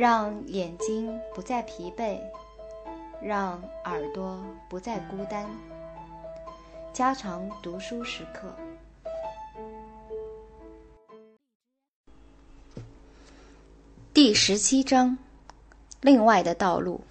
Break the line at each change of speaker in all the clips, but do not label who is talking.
让眼睛不再疲惫，让耳朵不再孤单。加长读书时刻。第十七章：另外的道路。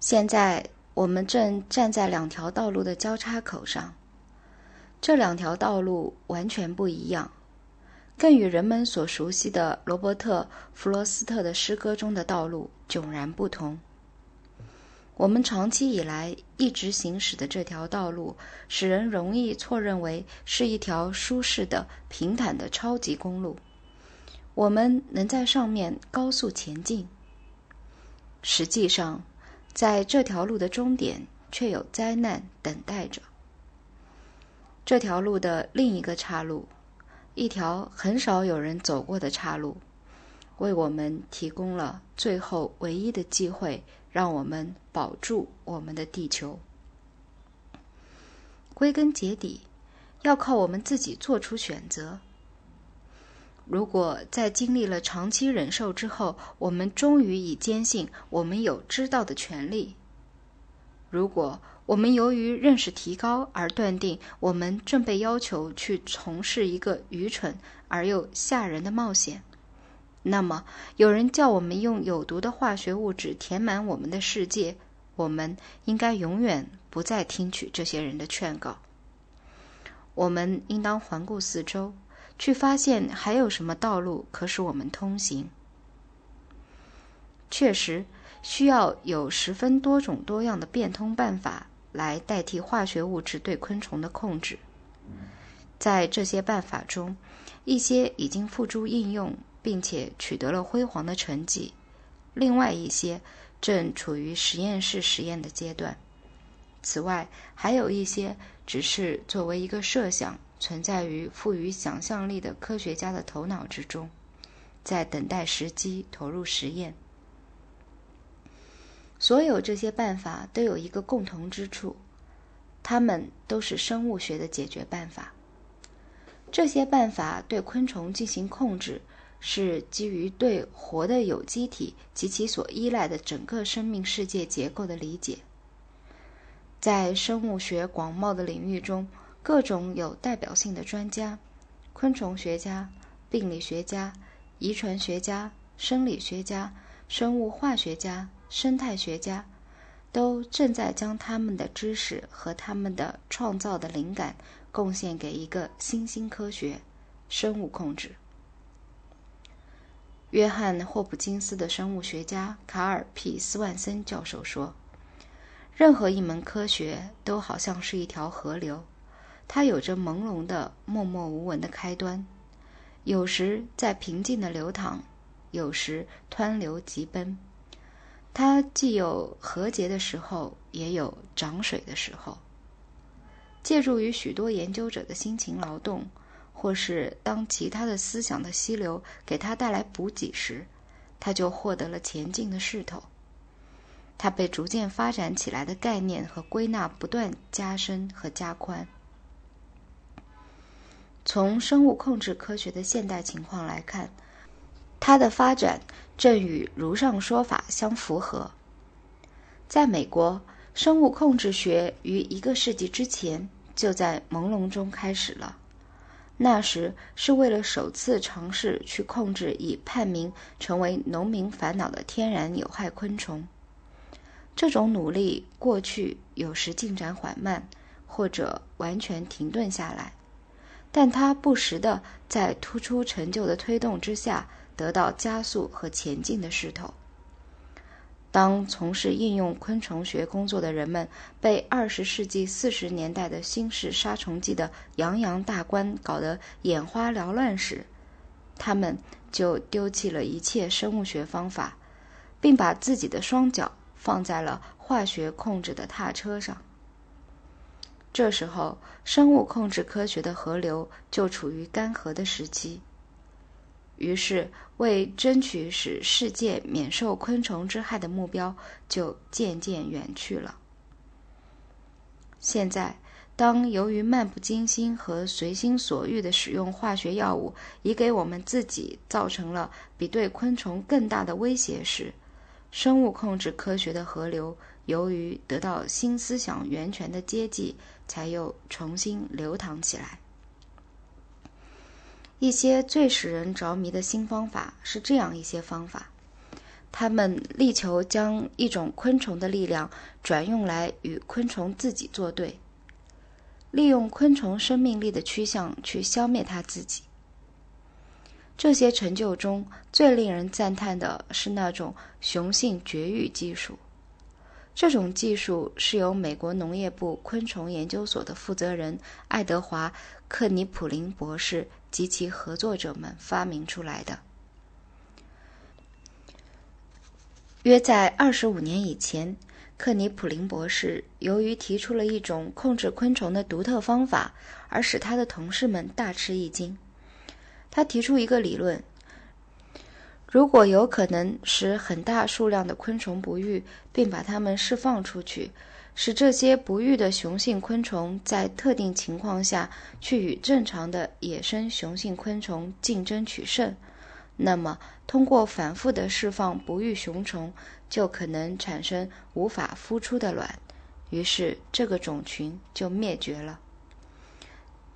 现在我们正站在两条道路的交叉口上，这两条道路完全不一样。更与人们所熟悉的罗伯特·弗罗斯特的诗歌中的道路迥然不同。我们长期以来一直行驶的这条道路，使人容易错认为是一条舒适的、平坦的超级公路。我们能在上面高速前进。实际上，在这条路的终点却有灾难等待着。这条路的另一个岔路。一条很少有人走过的岔路，为我们提供了最后唯一的机会，让我们保住我们的地球。归根结底，要靠我们自己做出选择。如果在经历了长期忍受之后，我们终于已坚信我们有知道的权利；如果，我们由于认识提高而断定，我们正被要求去从事一个愚蠢而又吓人的冒险。那么，有人叫我们用有毒的化学物质填满我们的世界，我们应该永远不再听取这些人的劝告。我们应当环顾四周，去发现还有什么道路可使我们通行。确实，需要有十分多种多样的变通办法。来代替化学物质对昆虫的控制。在这些办法中，一些已经付诸应用，并且取得了辉煌的成绩；另外一些正处于实验室实验的阶段。此外，还有一些只是作为一个设想，存在于富于想象力的科学家的头脑之中，在等待时机投入实验。所有这些办法都有一个共同之处，它们都是生物学的解决办法。这些办法对昆虫进行控制，是基于对活的有机体及其所依赖的整个生命世界结构的理解。在生物学广袤的领域中，各种有代表性的专家——昆虫学家、病理学家、遗传学家、生理学家、生物化学家。生态学家都正在将他们的知识和他们的创造的灵感贡献给一个新兴科学——生物控制。约翰霍普金斯的生物学家卡尔 ·P· 斯万森教授说：“任何一门科学都好像是一条河流，它有着朦胧的、默默无闻的开端，有时在平静的流淌，有时湍流急奔。”它既有和解的时候，也有涨水的时候。借助于许多研究者的辛勤劳动，或是当其他的思想的溪流给他带来补给时，他就获得了前进的势头。他被逐渐发展起来的概念和归纳不断加深和加宽。从生物控制科学的现代情况来看。它的发展正与如上说法相符合。在美国，生物控制学于一个世纪之前就在朦胧中开始了。那时是为了首次尝试去控制已判明成为农民烦恼的天然有害昆虫。这种努力过去有时进展缓慢，或者完全停顿下来，但它不时的在突出成就的推动之下。得到加速和前进的势头。当从事应用昆虫学工作的人们被二十世纪四十年代的新式杀虫剂的洋洋大观搞得眼花缭乱时，他们就丢弃了一切生物学方法，并把自己的双脚放在了化学控制的踏车上。这时候，生物控制科学的河流就处于干涸的时期。于是，为争取使世界免受昆虫之害的目标就渐渐远去了。现在，当由于漫不经心和随心所欲的使用化学药物，已给我们自己造成了比对昆虫更大的威胁时，生物控制科学的河流，由于得到新思想源泉的接济，才又重新流淌起来。一些最使人着迷的新方法是这样一些方法。他们力求将一种昆虫的力量转用来与昆虫自己作对，利用昆虫生命力的趋向去消灭它自己。这些成就中最令人赞叹的是那种雄性绝育技术。这种技术是由美国农业部昆虫研究所的负责人爱德华·克尼普林博士及其合作者们发明出来的。约在二十五年以前，克尼普林博士由于提出了一种控制昆虫的独特方法，而使他的同事们大吃一惊。他提出一个理论：如果有可能使很大数量的昆虫不育，并把它们释放出去，使这些不育的雄性昆虫在特定情况下去与正常的野生雄性昆虫竞争取胜。那么，通过反复的释放不育雄虫，就可能产生无法孵出的卵，于是这个种群就灭绝了。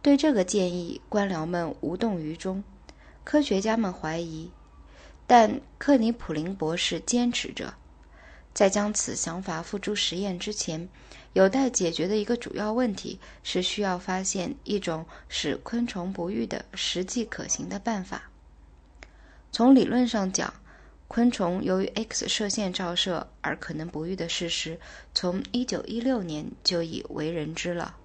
对这个建议，官僚们无动于衷，科学家们怀疑，但克尼普林博士坚持着，在将此想法付诸实验之前，有待解决的一个主要问题是需要发现一种使昆虫不育的实际可行的办法。从理论上讲，昆虫由于 X 射线照射而可能不育的事实，从1916年就已为人知了。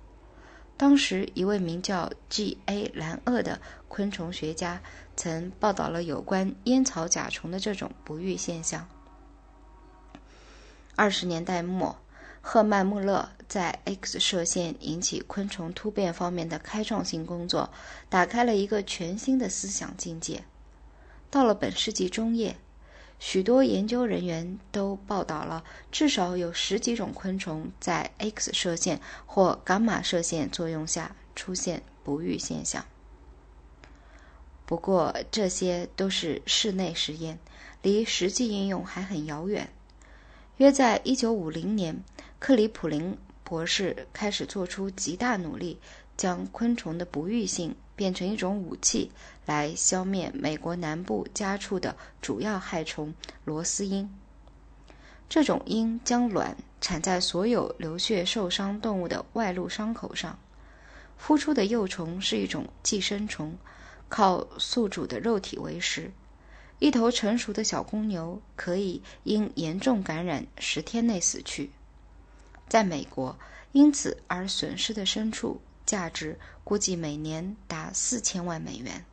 当时，一位名叫 G.A. 兰厄的昆虫学家曾报道了有关烟草甲虫的这种不育现象。二十年代末，赫曼·穆勒在 X 射线引起昆虫突变方面的开创性工作，打开了一个全新的思想境界。到了本世纪中叶，许多研究人员都报道了至少有十几种昆虫在 X 射线或伽马射线作用下出现不育现象。不过，这些都是室内实验，离实际应用还很遥远。约在1950年，克里普林博士开始做出极大努力，将昆虫的不育性。变成一种武器，来消灭美国南部家畜的主要害虫螺丝鹰。这种鹰将卵产在所有流血受伤动物的外露伤口上。孵出的幼虫是一种寄生虫，靠宿主的肉体为食。一头成熟的小公牛可以因严重感染十天内死去。在美国，因此而损失的牲畜。价值估计每年达四千万美元。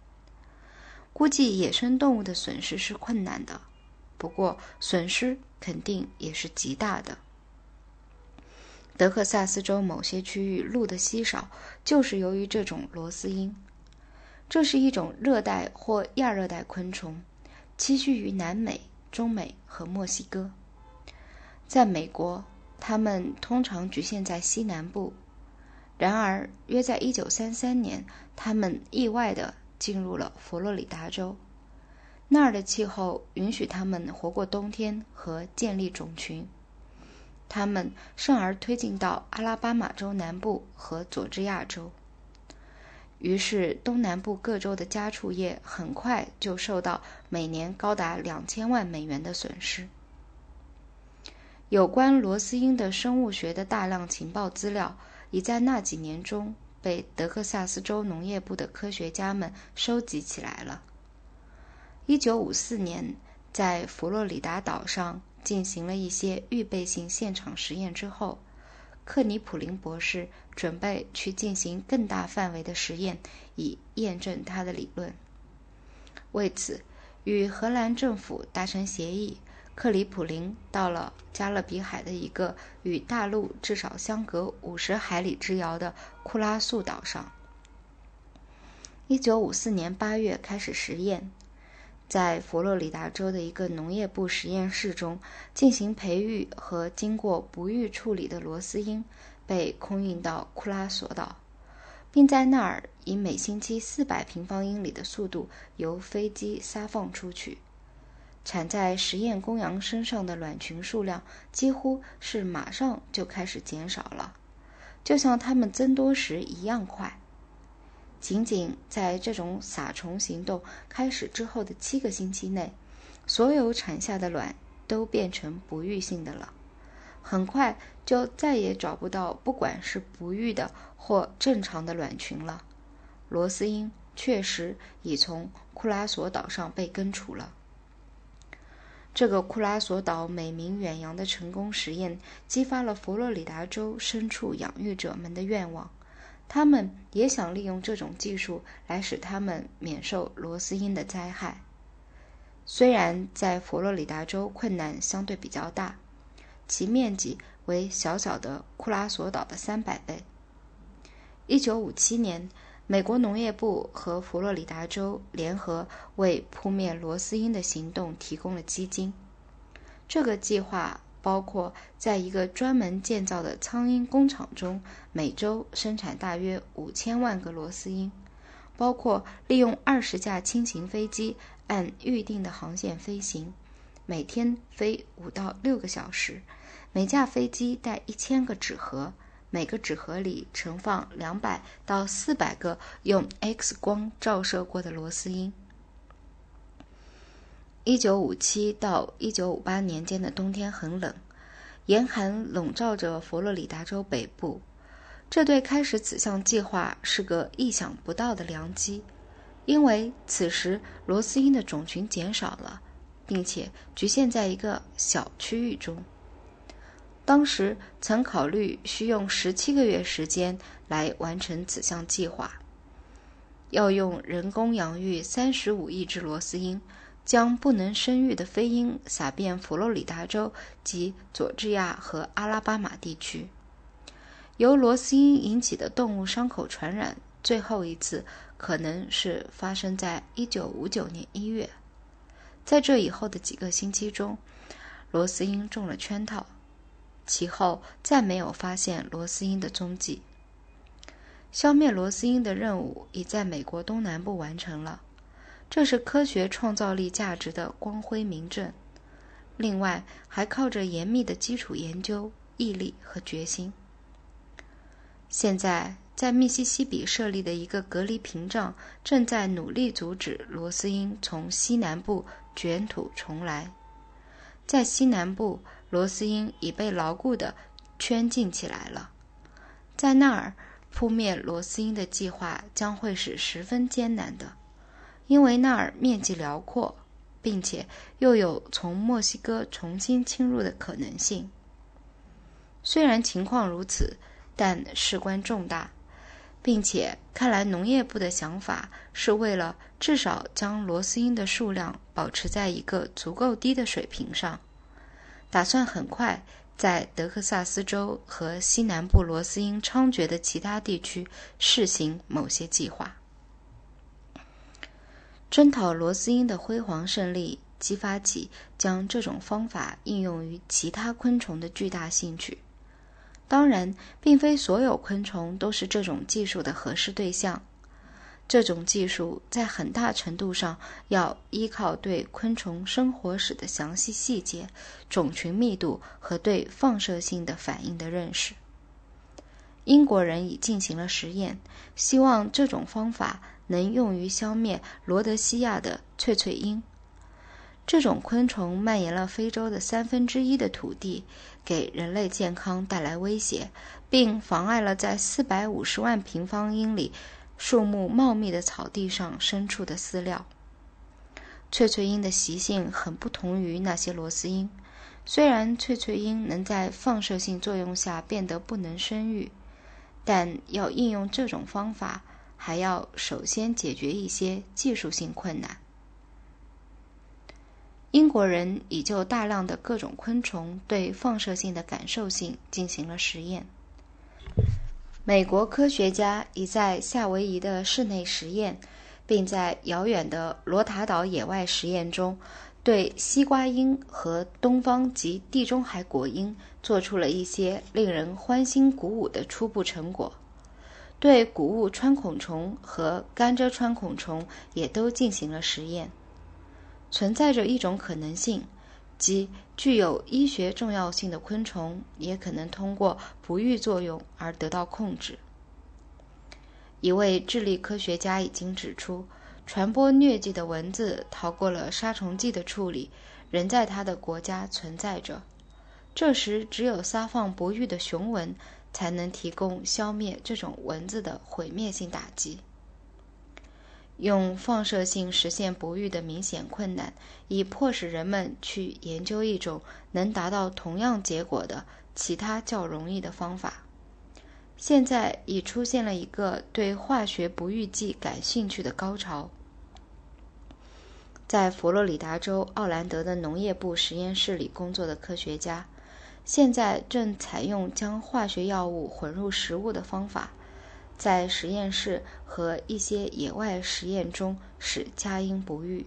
估计野生动物的损失是困难的，不过损失肯定也是极大的。德克萨斯州某些区域鹿的稀少，就是由于这种螺丝鹰。这是一种热带或亚热带昆虫，栖息于南美、中美和墨西哥。在美国，它们通常局限在西南部。然而，约在1933年，他们意外地进入了佛罗里达州。那儿的气候允许他们活过冬天和建立种群。他们甚而推进到阿拉巴马州南部和佐治亚州。于是，东南部各州的家畜业很快就受到每年高达两千万美元的损失。有关罗斯鹰的生物学的大量情报资料。已在那几年中被德克萨斯州农业部的科学家们收集起来了。1954年，在佛罗里达岛上进行了一些预备性现场实验之后，克尼普林博士准备去进行更大范围的实验，以验证他的理论。为此，与荷兰政府达成协议。克里普林到了加勒比海的一个与大陆至少相隔五十海里之遥的库拉素岛上。一九五四年八月开始实验，在佛罗里达州的一个农业部实验室中进行培育和经过不育处理的螺丝鹰，被空运到库拉索岛，并在那儿以每星期四百平方英里的速度由飞机撒放出去。产在实验公羊身上的卵群数量几乎是马上就开始减少了，就像它们增多时一样快。仅仅在这种撒虫行动开始之后的七个星期内，所有产下的卵都变成不育性的了。很快就再也找不到不管是不育的或正常的卵群了。罗斯因确实已从库拉索岛上被根除了。这个库拉索岛美名远扬的成功实验，激发了佛罗里达州深处养育者们的愿望。他们也想利用这种技术来使他们免受罗斯因的灾害。虽然在佛罗里达州困难相对比较大，其面积为小小的库拉索岛的三百倍。一九五七年。美国农业部和佛罗里达州联合为扑灭罗斯因的行动提供了基金。这个计划包括在一个专门建造的苍蝇工厂中每周生产大约五千万个螺丝鹰，包括利用二十架轻型飞机按预定的航线飞行，每天飞五到六个小时，每架飞机带一千个纸盒。每个纸盒里盛放两百到四百个用 X 光照射过的螺丝鹰。一九五七到一九五八年间的冬天很冷，严寒笼罩着佛罗里达州北部。这对开始此项计划是个意想不到的良机，因为此时螺丝鹰的种群减少了，并且局限在一个小区域中。当时曾考虑需用十七个月时间来完成此项计划，要用人工养育三十五亿只螺丝鹰，将不能生育的飞鹰撒遍佛罗里达州及佐治亚和阿拉巴马地区。由螺丝鹰引起的动物伤口传染，最后一次可能是发生在一九五九年一月。在这以后的几个星期中，螺丝鹰中了圈套。其后再没有发现罗斯鹰的踪迹。消灭罗斯鹰的任务已在美国东南部完成了，这是科学创造力价值的光辉明证。另外，还靠着严密的基础研究、毅力和决心。现在，在密西西比设立的一个隔离屏障正在努力阻止罗斯鹰从西南部卷土重来。在西南部。罗斯鹰已被牢固地圈禁起来了，在那儿扑灭罗斯鹰的计划将会是十分艰难的，因为那儿面积辽阔，并且又有从墨西哥重新侵入的可能性。虽然情况如此，但事关重大，并且看来农业部的想法是为了至少将罗斯鹰的数量保持在一个足够低的水平上。打算很快在德克萨斯州和西南部罗斯鹰猖獗的其他地区试行某些计划。征讨罗斯鹰的辉煌胜利，激发起将这种方法应用于其他昆虫的巨大兴趣。当然，并非所有昆虫都是这种技术的合适对象。这种技术在很大程度上要依靠对昆虫生活史的详细细节、种群密度和对放射性的反应的认识。英国人已进行了实验，希望这种方法能用于消灭罗德西亚的翠翠鹰。这种昆虫蔓延了非洲的三分之一的土地，给人类健康带来威胁，并妨碍了在四百五十万平方英里。树木茂密的草地上牲畜的饲料。翠翠鹰的习性很不同于那些螺丝鹰。虽然翠翠鹰能在放射性作用下变得不能生育，但要应用这种方法，还要首先解决一些技术性困难。英国人已就大量的各种昆虫对放射性的感受性进行了实验。美国科学家已在夏威夷的室内实验，并在遥远的罗塔岛野外实验中，对西瓜樱和东方及地中海果樱做出了一些令人欢欣鼓舞的初步成果，对谷物穿孔虫和甘蔗穿孔虫也都进行了实验。存在着一种可能性，即具有医学重要性的昆虫也可能通过不育作用而得到控制。一位智利科学家已经指出。传播疟疾的蚊子逃过了杀虫剂的处理，仍在他的国家存在着。这时，只有撒放不育的雄蚊才能提供消灭这种蚊子的毁灭性打击。用放射性实现不育的明显困难，已迫使人们去研究一种能达到同样结果的其他较容易的方法。现在已出现了一个对化学不育剂感兴趣的高潮。在佛罗里达州奥兰德的农业部实验室里工作的科学家，现在正采用将化学药物混入食物的方法，在实验室和一些野外实验中使佳音不育。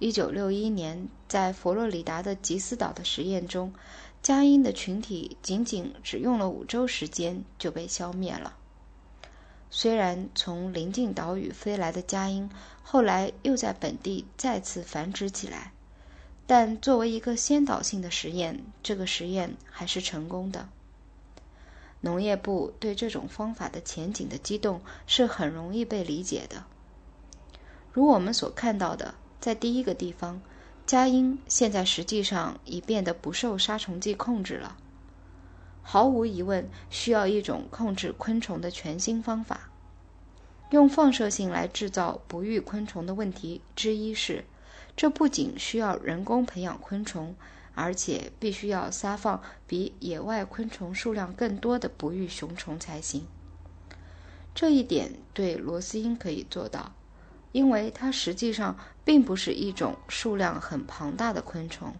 1961年，在佛罗里达的吉斯岛的实验中。佳音的群体仅仅只用了五周时间就被消灭了。虽然从邻近岛屿飞来的佳音后来又在本地再次繁殖起来，但作为一个先导性的实验，这个实验还是成功的。农业部对这种方法的前景的激动是很容易被理解的。如我们所看到的，在第一个地方。佳音现在实际上已变得不受杀虫剂控制了。毫无疑问，需要一种控制昆虫的全新方法。用放射性来制造不育昆虫的问题之一是，这不仅需要人工培养昆虫，而且必须要撒放比野外昆虫数量更多的不育雄虫才行。这一点对螺丝鹰可以做到。因为它实际上并不是一种数量很庞大的昆虫，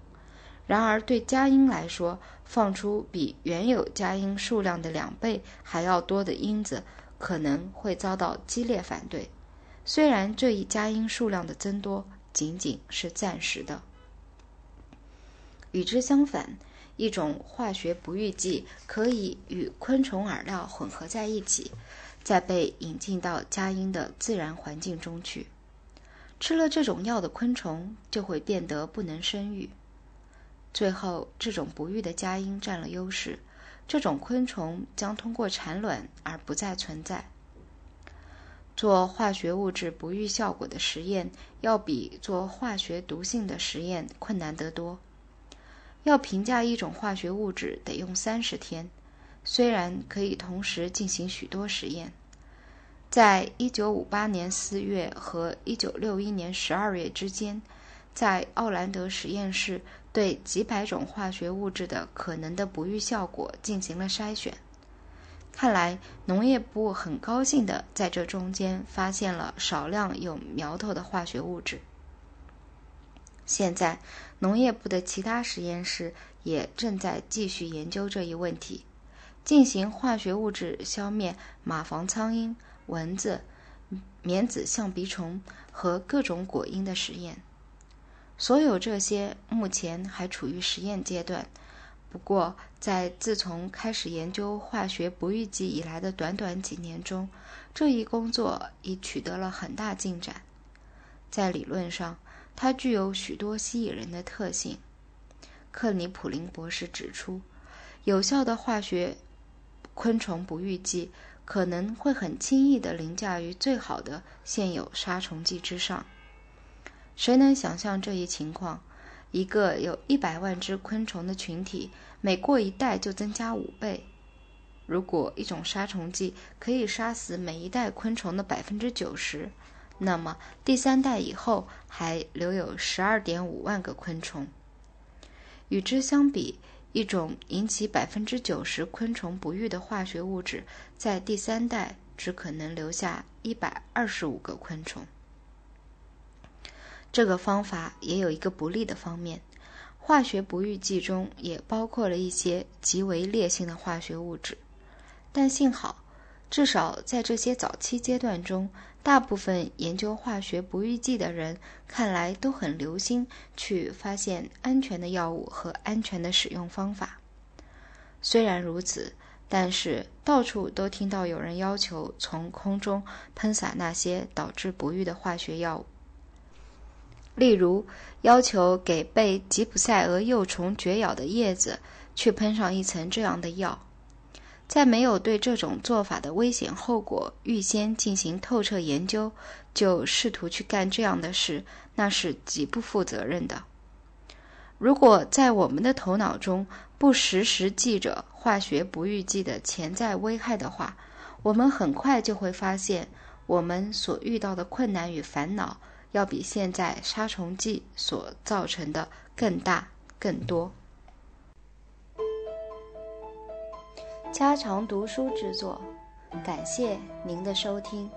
然而对佳音来说，放出比原有佳音数量的两倍还要多的因子，可能会遭到激烈反对。虽然这一佳音数量的增多仅仅是暂时的。与之相反，一种化学不育剂可以与昆虫饵料混合在一起。再被引进到佳音的自然环境中去，吃了这种药的昆虫就会变得不能生育。最后，这种不育的佳音占了优势，这种昆虫将通过产卵而不再存在。做化学物质不育效果的实验，要比做化学毒性的实验困难得多。要评价一种化学物质，得用三十天。虽然可以同时进行许多实验，在一九五八年四月和一九六一年十二月之间，在奥兰德实验室对几百种化学物质的可能的不育效果进行了筛选。看来农业部很高兴地在这中间发现了少量有苗头的化学物质。现在，农业部的其他实验室也正在继续研究这一问题。进行化学物质消灭马房苍蝇、蚊子、棉籽象鼻虫和各种果蝇的实验，所有这些目前还处于实验阶段。不过，在自从开始研究化学不育剂以来的短短几年中，这一工作已取得了很大进展。在理论上，它具有许多吸引人的特性。克尼普林博士指出，有效的化学。昆虫不育剂可能会很轻易地凌驾于最好的现有杀虫剂之上。谁能想象这一情况？一个有一百万只昆虫的群体，每过一代就增加五倍。如果一种杀虫剂可以杀死每一代昆虫的百分之九十，那么第三代以后还留有十二点五万个昆虫。与之相比，一种引起百分之九十昆虫不育的化学物质，在第三代只可能留下一百二十五个昆虫。这个方法也有一个不利的方面：化学不育剂中也包括了一些极为烈性的化学物质。但幸好，至少在这些早期阶段中，大部分研究化学不育剂的人看来都很留心去发现安全的药物和安全的使用方法。虽然如此，但是到处都听到有人要求从空中喷洒那些导致不育的化学药物，例如要求给被吉普赛蛾幼虫绝咬的叶子去喷上一层这样的药。在没有对这种做法的危险后果预先进行透彻研究，就试图去干这样的事，那是极不负责任的。如果在我们的头脑中不时时记着化学不育剂的潜在危害的话，我们很快就会发现，我们所遇到的困难与烦恼，要比现在杀虫剂所造成的更大更多。家常读书之作，感谢您的收听。